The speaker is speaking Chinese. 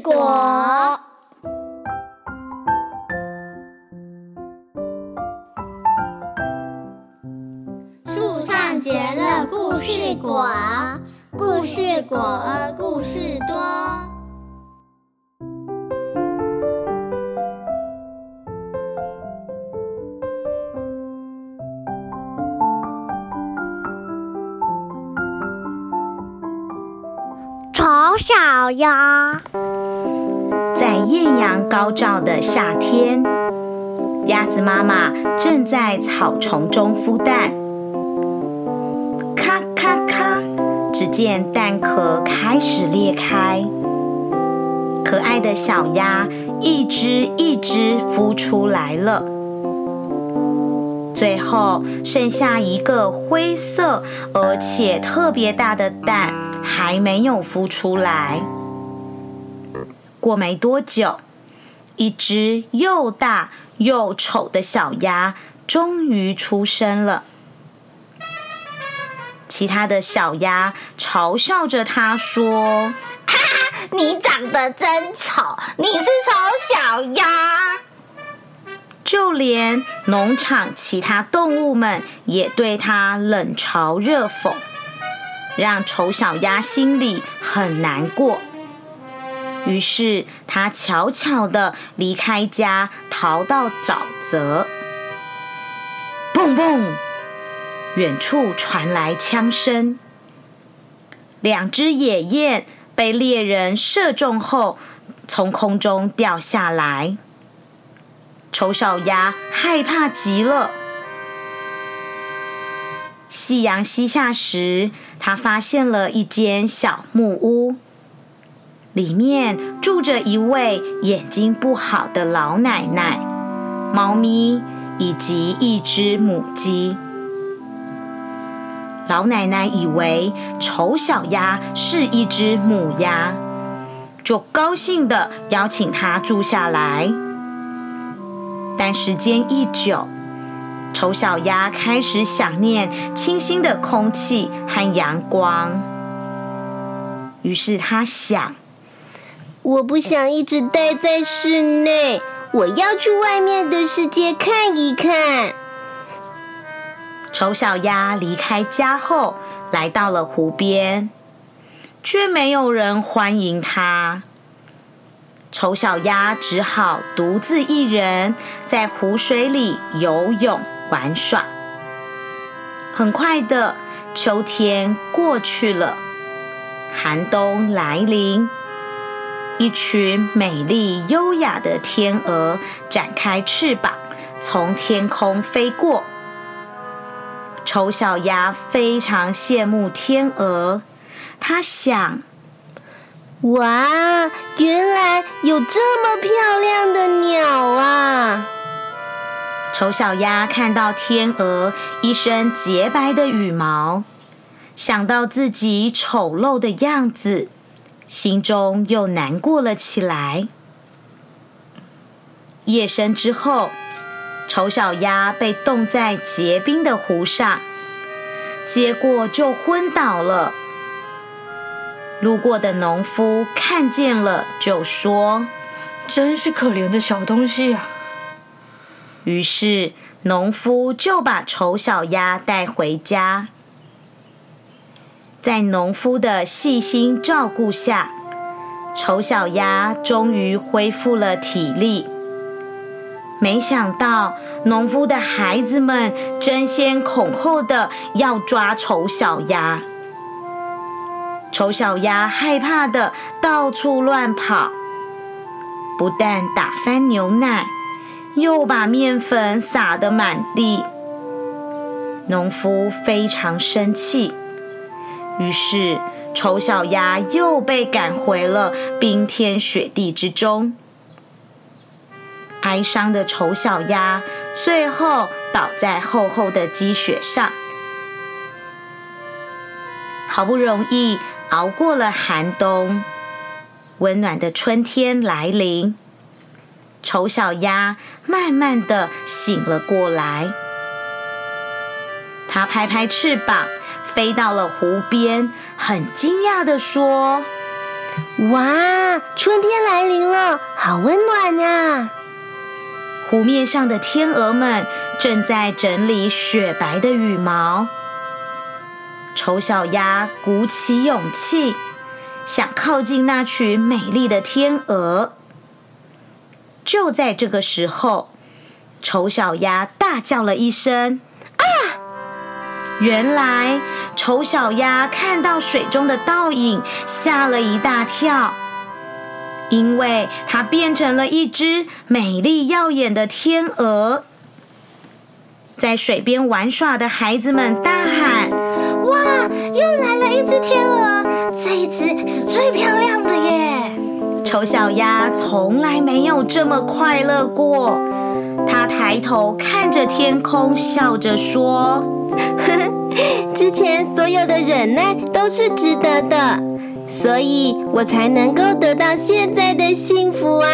果。树上结了故事果，故事果儿故事多。丑小鸭在艳阳高照的夏天，鸭子妈妈正在草丛中孵蛋。咔咔咔，只见蛋壳开始裂开，可爱的小鸭一只一只孵出来了。最后剩下一个灰色而且特别大的蛋，还没有孵出来。过没多久，一只又大又丑的小鸭终于出生了。其他的小鸭嘲笑着它说：“你长得真丑，你是丑小鸭。”就连农场其他动物们也对它冷嘲热讽，让丑小鸭心里很难过。于是，他悄悄地离开家，逃到沼泽。蹦蹦，远处传来枪声，两只野雁被猎人射中后，从空中掉下来。丑小鸭害怕极了。夕阳西下时，他发现了一间小木屋，里面住着一位眼睛不好的老奶奶、猫咪以及一只母鸡。老奶奶以为丑小鸭是一只母鸭，就高兴的邀请它住下来。但时间一久，丑小鸭开始想念清新的空气和阳光。于是它想：我不想一直待在室内，我要去外面的世界看一看。丑小鸭离开家后，来到了湖边，却没有人欢迎它。丑小鸭只好独自一人在湖水里游泳玩耍。很快的，秋天过去了，寒冬来临，一群美丽优雅的天鹅展开翅膀，从天空飞过。丑小鸭非常羡慕天鹅，它想。哇，原来有这么漂亮的鸟啊！丑小鸭看到天鹅一身洁白的羽毛，想到自己丑陋的样子，心中又难过了起来。夜深之后，丑小鸭被冻在结冰的湖上，结果就昏倒了。路过的农夫看见了，就说：“真是可怜的小东西啊！”于是农夫就把丑小鸭带回家。在农夫的细心照顾下，丑小鸭终于恢复了体力。没想到，农夫的孩子们争先恐后的要抓丑小鸭。丑小鸭害怕的到处乱跑，不但打翻牛奶，又把面粉撒得满地。农夫非常生气，于是丑小鸭又被赶回了冰天雪地之中。哀伤的丑小鸭最后倒在厚厚的积雪上。好不容易熬过了寒冬，温暖的春天来临，丑小鸭慢慢的醒了过来。它拍拍翅膀，飞到了湖边，很惊讶的说：“哇，春天来临了，好温暖呀！湖面上的天鹅们正在整理雪白的羽毛。丑小鸭鼓起勇气，想靠近那群美丽的天鹅。就在这个时候，丑小鸭大叫了一声：“！”原来，丑小鸭看到水中的倒影，吓了一大跳，因为它变成了一只美丽耀眼的天鹅。在水边玩耍的孩子们大喊：“哇！又来了一只天鹅，这一只是最漂亮的耶！”丑小鸭从来没有这么快乐过。他抬头看着天空，笑着说：“ 之前所有的忍耐都是值得的，所以我才能够得到现在的幸福啊！”